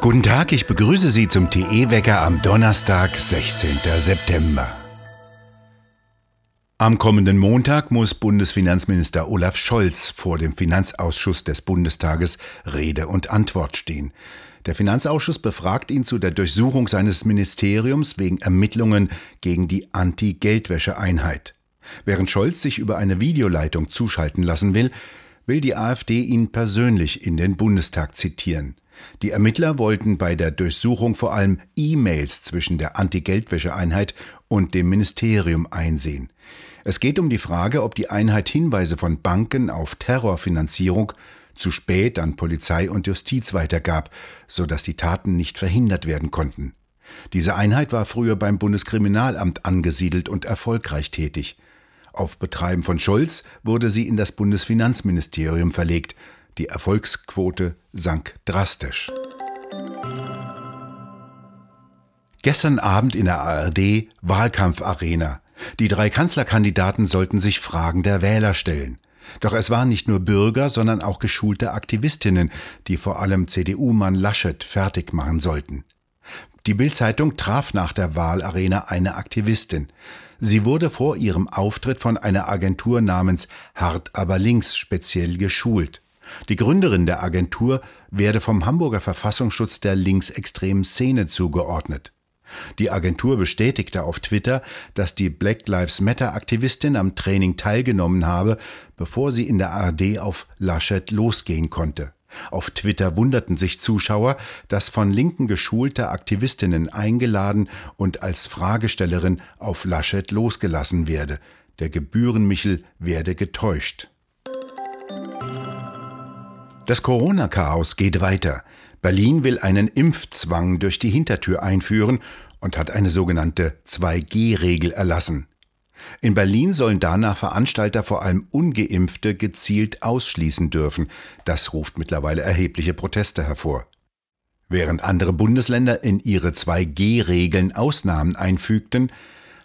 Guten Tag, ich begrüße Sie zum TE-Wecker am Donnerstag, 16. September. Am kommenden Montag muss Bundesfinanzminister Olaf Scholz vor dem Finanzausschuss des Bundestages Rede und Antwort stehen. Der Finanzausschuss befragt ihn zu der Durchsuchung seines Ministeriums wegen Ermittlungen gegen die Anti-Geldwäsche-Einheit. Während Scholz sich über eine Videoleitung zuschalten lassen will, will die AfD ihn persönlich in den Bundestag zitieren. Die Ermittler wollten bei der Durchsuchung vor allem E-Mails zwischen der Anti-Geldwäsche-Einheit und dem Ministerium einsehen. Es geht um die Frage, ob die Einheit Hinweise von Banken auf Terrorfinanzierung zu spät an Polizei und Justiz weitergab, so dass die Taten nicht verhindert werden konnten. Diese Einheit war früher beim Bundeskriminalamt angesiedelt und erfolgreich tätig. Auf Betreiben von Scholz wurde sie in das Bundesfinanzministerium verlegt, die Erfolgsquote sank drastisch. Gestern Abend in der ARD Wahlkampfarena. Die drei Kanzlerkandidaten sollten sich Fragen der Wähler stellen. Doch es waren nicht nur Bürger, sondern auch geschulte Aktivistinnen, die vor allem CDU-Mann Laschet fertig machen sollten. Die Bildzeitung traf nach der Wahlarena eine Aktivistin. Sie wurde vor ihrem Auftritt von einer Agentur namens Hart aber links speziell geschult. Die Gründerin der Agentur werde vom Hamburger Verfassungsschutz der linksextremen Szene zugeordnet. Die Agentur bestätigte auf Twitter, dass die Black Lives Matter Aktivistin am Training teilgenommen habe, bevor sie in der ARD auf Laschet losgehen konnte. Auf Twitter wunderten sich Zuschauer, dass von Linken geschulte Aktivistinnen eingeladen und als Fragestellerin auf Laschet losgelassen werde. Der Gebührenmichel werde getäuscht. Das Corona-Chaos geht weiter. Berlin will einen Impfzwang durch die Hintertür einführen und hat eine sogenannte 2G-Regel erlassen. In Berlin sollen danach Veranstalter vor allem ungeimpfte gezielt ausschließen dürfen. Das ruft mittlerweile erhebliche Proteste hervor. Während andere Bundesländer in ihre 2G-Regeln Ausnahmen einfügten,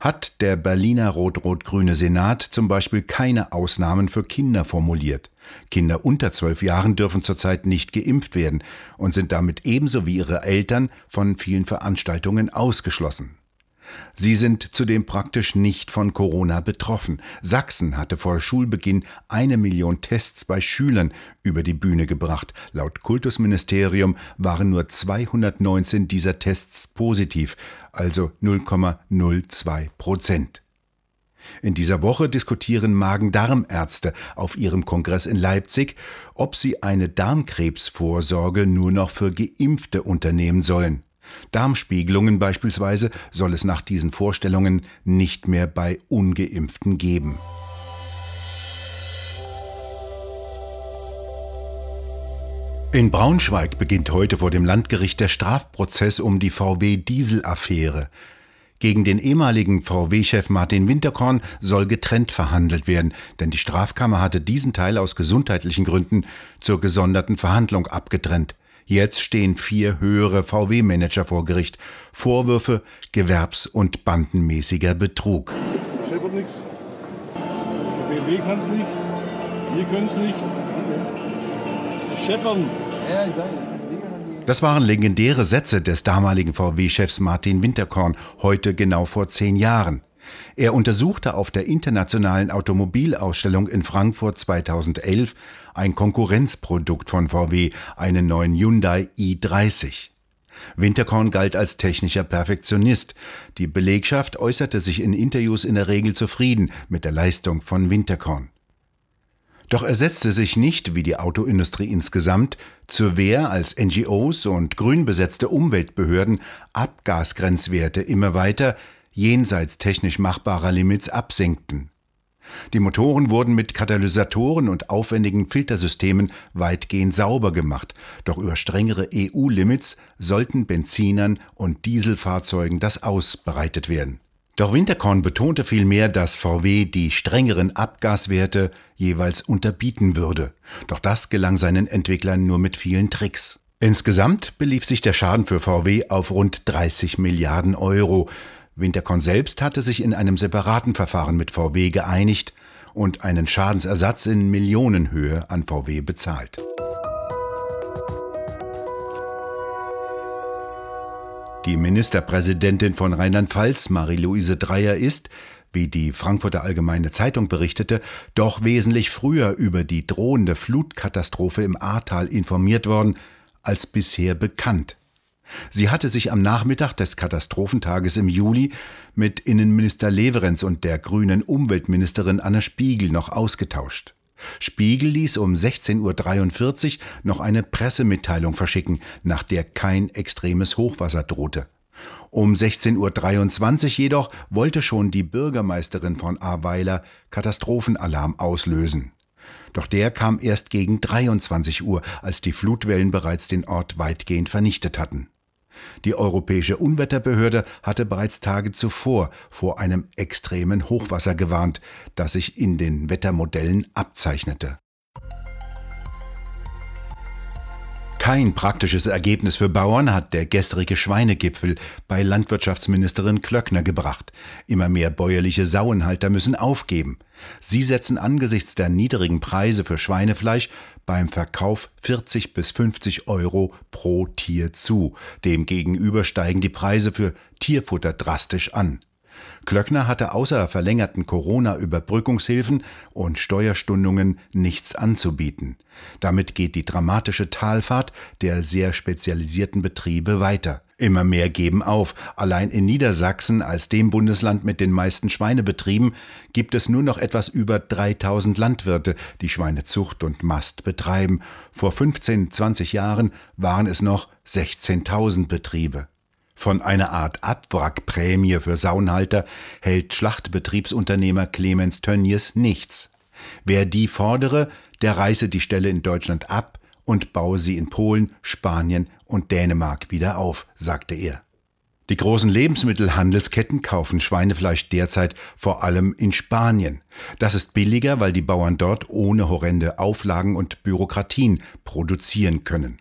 hat der Berliner rot-rot-grüne Senat zum Beispiel keine Ausnahmen für Kinder formuliert. Kinder unter zwölf Jahren dürfen zurzeit nicht geimpft werden und sind damit ebenso wie ihre Eltern von vielen Veranstaltungen ausgeschlossen. Sie sind zudem praktisch nicht von Corona betroffen. Sachsen hatte vor Schulbeginn eine Million Tests bei Schülern über die Bühne gebracht. Laut Kultusministerium waren nur 219 dieser Tests positiv, also 0,02 Prozent. In dieser Woche diskutieren Magen-Darm-Ärzte auf ihrem Kongress in Leipzig, ob sie eine Darmkrebsvorsorge nur noch für Geimpfte unternehmen sollen. Darmspiegelungen beispielsweise soll es nach diesen Vorstellungen nicht mehr bei ungeimpften geben. In Braunschweig beginnt heute vor dem Landgericht der Strafprozess um die VW-Diesel-Affäre. Gegen den ehemaligen VW-Chef Martin Winterkorn soll getrennt verhandelt werden, denn die Strafkammer hatte diesen Teil aus gesundheitlichen Gründen zur gesonderten Verhandlung abgetrennt. Jetzt stehen vier höhere VW-Manager vor Gericht. Vorwürfe gewerbs- und bandenmäßiger Betrug. Scheppert nichts. BMW kann es nicht. Wir können es nicht. Scheppern. Ja, ich sage das waren legendäre Sätze des damaligen VW-Chefs Martin Winterkorn, heute genau vor zehn Jahren. Er untersuchte auf der internationalen Automobilausstellung in Frankfurt 2011 ein Konkurrenzprodukt von VW, einen neuen Hyundai i30. Winterkorn galt als technischer Perfektionist. Die Belegschaft äußerte sich in Interviews in der Regel zufrieden mit der Leistung von Winterkorn. Doch er setzte sich nicht, wie die Autoindustrie insgesamt, zur Wehr, als NGOs und grün besetzte Umweltbehörden Abgasgrenzwerte immer weiter jenseits technisch machbarer Limits absenkten. Die Motoren wurden mit Katalysatoren und aufwendigen Filtersystemen weitgehend sauber gemacht, doch über strengere EU-Limits sollten Benzinern und Dieselfahrzeugen das Aus bereitet werden. Doch Winterkorn betonte vielmehr, dass VW die strengeren Abgaswerte jeweils unterbieten würde. Doch das gelang seinen Entwicklern nur mit vielen Tricks. Insgesamt belief sich der Schaden für VW auf rund 30 Milliarden Euro, Winterkorn selbst hatte sich in einem separaten Verfahren mit VW geeinigt und einen Schadensersatz in Millionenhöhe an VW bezahlt. Die Ministerpräsidentin von Rheinland-Pfalz, Marie-Louise Dreyer, ist, wie die Frankfurter Allgemeine Zeitung berichtete, doch wesentlich früher über die drohende Flutkatastrophe im Ahrtal informiert worden, als bisher bekannt. Sie hatte sich am Nachmittag des Katastrophentages im Juli mit Innenminister Leverenz und der grünen Umweltministerin Anne Spiegel noch ausgetauscht. Spiegel ließ um 16.43 Uhr noch eine Pressemitteilung verschicken, nach der kein extremes Hochwasser drohte. Um 16.23 Uhr jedoch wollte schon die Bürgermeisterin von Ahrweiler Katastrophenalarm auslösen. Doch der kam erst gegen 23 Uhr, als die Flutwellen bereits den Ort weitgehend vernichtet hatten. Die Europäische Unwetterbehörde hatte bereits Tage zuvor vor einem extremen Hochwasser gewarnt, das sich in den Wettermodellen abzeichnete. Kein praktisches Ergebnis für Bauern hat der gestrige Schweinegipfel bei Landwirtschaftsministerin Klöckner gebracht. Immer mehr bäuerliche Sauenhalter müssen aufgeben. Sie setzen angesichts der niedrigen Preise für Schweinefleisch beim Verkauf 40 bis 50 Euro pro Tier zu. Demgegenüber steigen die Preise für Tierfutter drastisch an. Klöckner hatte außer verlängerten Corona-Überbrückungshilfen und Steuerstundungen nichts anzubieten. Damit geht die dramatische Talfahrt der sehr spezialisierten Betriebe weiter. Immer mehr geben auf. Allein in Niedersachsen, als dem Bundesland mit den meisten Schweinebetrieben, gibt es nur noch etwas über 3000 Landwirte, die Schweinezucht und Mast betreiben. Vor 15, 20 Jahren waren es noch 16.000 Betriebe. Von einer Art Abwrackprämie für Saunhalter hält Schlachtbetriebsunternehmer Clemens Tönnies nichts. Wer die fordere, der reiße die Stelle in Deutschland ab und baue sie in Polen, Spanien und Dänemark wieder auf, sagte er. Die großen Lebensmittelhandelsketten kaufen Schweinefleisch derzeit vor allem in Spanien. Das ist billiger, weil die Bauern dort ohne horrende Auflagen und Bürokratien produzieren können.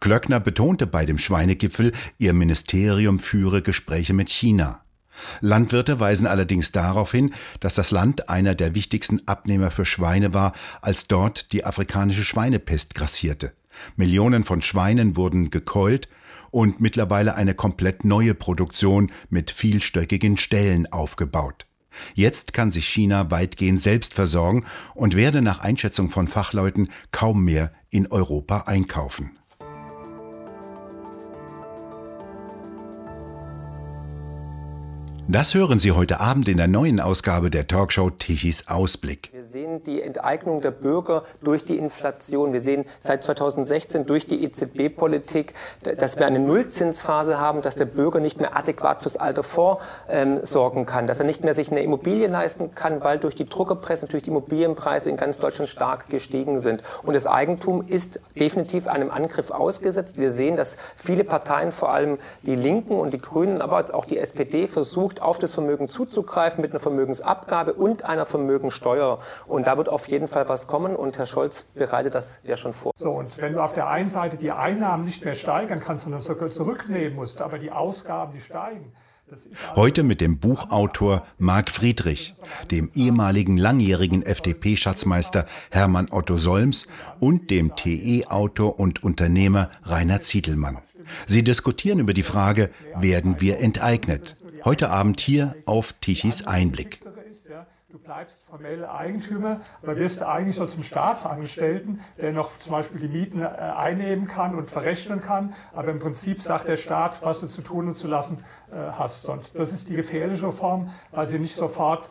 Klöckner betonte bei dem Schweinegipfel, ihr Ministerium führe Gespräche mit China. Landwirte weisen allerdings darauf hin, dass das Land einer der wichtigsten Abnehmer für Schweine war, als dort die afrikanische Schweinepest grassierte. Millionen von Schweinen wurden gekeult und mittlerweile eine komplett neue Produktion mit vielstöckigen Ställen aufgebaut. Jetzt kann sich China weitgehend selbst versorgen und werde nach Einschätzung von Fachleuten kaum mehr in Europa einkaufen. Das hören Sie heute Abend in der neuen Ausgabe der Talkshow Tichys Ausblick. Wir sehen die Enteignung der Bürger durch die Inflation. Wir sehen seit 2016 durch die EZB-Politik, dass wir eine Nullzinsphase haben, dass der Bürger nicht mehr adäquat fürs Alter vorsorgen ähm, kann, dass er nicht mehr sich eine Immobilie leisten kann, weil durch die Druckerpresse natürlich die Immobilienpreise in ganz Deutschland stark gestiegen sind. Und das Eigentum ist definitiv einem Angriff ausgesetzt. Wir sehen, dass viele Parteien, vor allem die Linken und die Grünen, aber auch die SPD versucht, auf das Vermögen zuzugreifen mit einer Vermögensabgabe und einer Vermögensteuer. Und da wird auf jeden Fall was kommen und Herr Scholz bereitet das ja schon vor. So, und wenn du auf der einen Seite die Einnahmen nicht mehr steigern kannst, sondern sogar zurücknehmen musst, aber die Ausgaben, die steigen, Heute mit dem Buchautor Marc Friedrich, dem ehemaligen langjährigen FDP-Schatzmeister Hermann Otto Solms und dem TE-Autor und Unternehmer Rainer Zietelmann. Sie diskutieren über die Frage, werden wir enteignet? Heute Abend hier auf Tichys Einblick. Du bleibst formell Eigentümer, aber wirst eigentlich so zum Staatsangestellten, der noch zum Beispiel die Mieten äh, einnehmen kann und verrechnen kann. Aber im Prinzip sagt der Staat, was du zu tun und zu lassen äh, hast. Und das ist die gefährliche Form, weil sie nicht sofort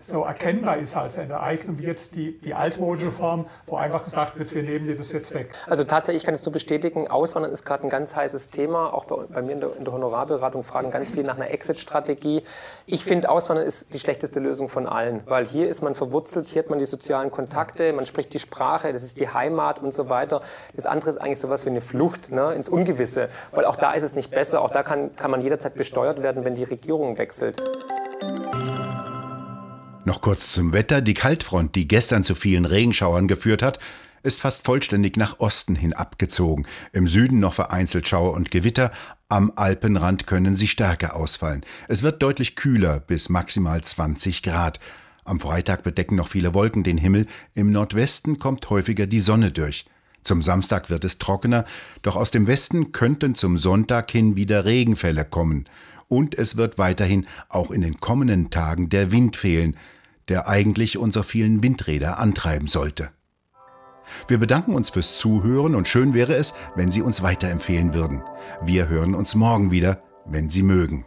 so erkennbar ist als eine Eignung wie jetzt die, die altmodische Form, wo einfach gesagt wird, wir nehmen dir das jetzt weg. Also tatsächlich kann ich es nur bestätigen, Auswandern ist gerade ein ganz heißes Thema. Auch bei, bei mir in der, in der, Honorarberatung fragen ganz viel nach einer Exit-Strategie. Ich finde, Auswandern ist die schlechteste Lösung von allen, weil hier ist man verwurzelt, hier hat man die sozialen Kontakte, man spricht die Sprache, das ist die Heimat und so weiter. Das andere ist eigentlich sowas wie eine Flucht ne, ins Ungewisse, weil auch da ist es nicht besser, auch da kann, kann man jederzeit besteuert werden, wenn die Regierung wechselt. Noch kurz zum Wetter. Die Kaltfront, die gestern zu vielen Regenschauern geführt hat, ist fast vollständig nach Osten hin abgezogen. Im Süden noch vereinzelt Schauer und Gewitter, am Alpenrand können sie stärker ausfallen. Es wird deutlich kühler bis maximal 20 Grad. Am Freitag bedecken noch viele Wolken den Himmel, im Nordwesten kommt häufiger die Sonne durch. Zum Samstag wird es trockener, doch aus dem Westen könnten zum Sonntag hin wieder Regenfälle kommen. Und es wird weiterhin auch in den kommenden Tagen der Wind fehlen, der eigentlich unsere vielen Windräder antreiben sollte. Wir bedanken uns fürs Zuhören und schön wäre es, wenn Sie uns weiterempfehlen würden. Wir hören uns morgen wieder, wenn Sie mögen.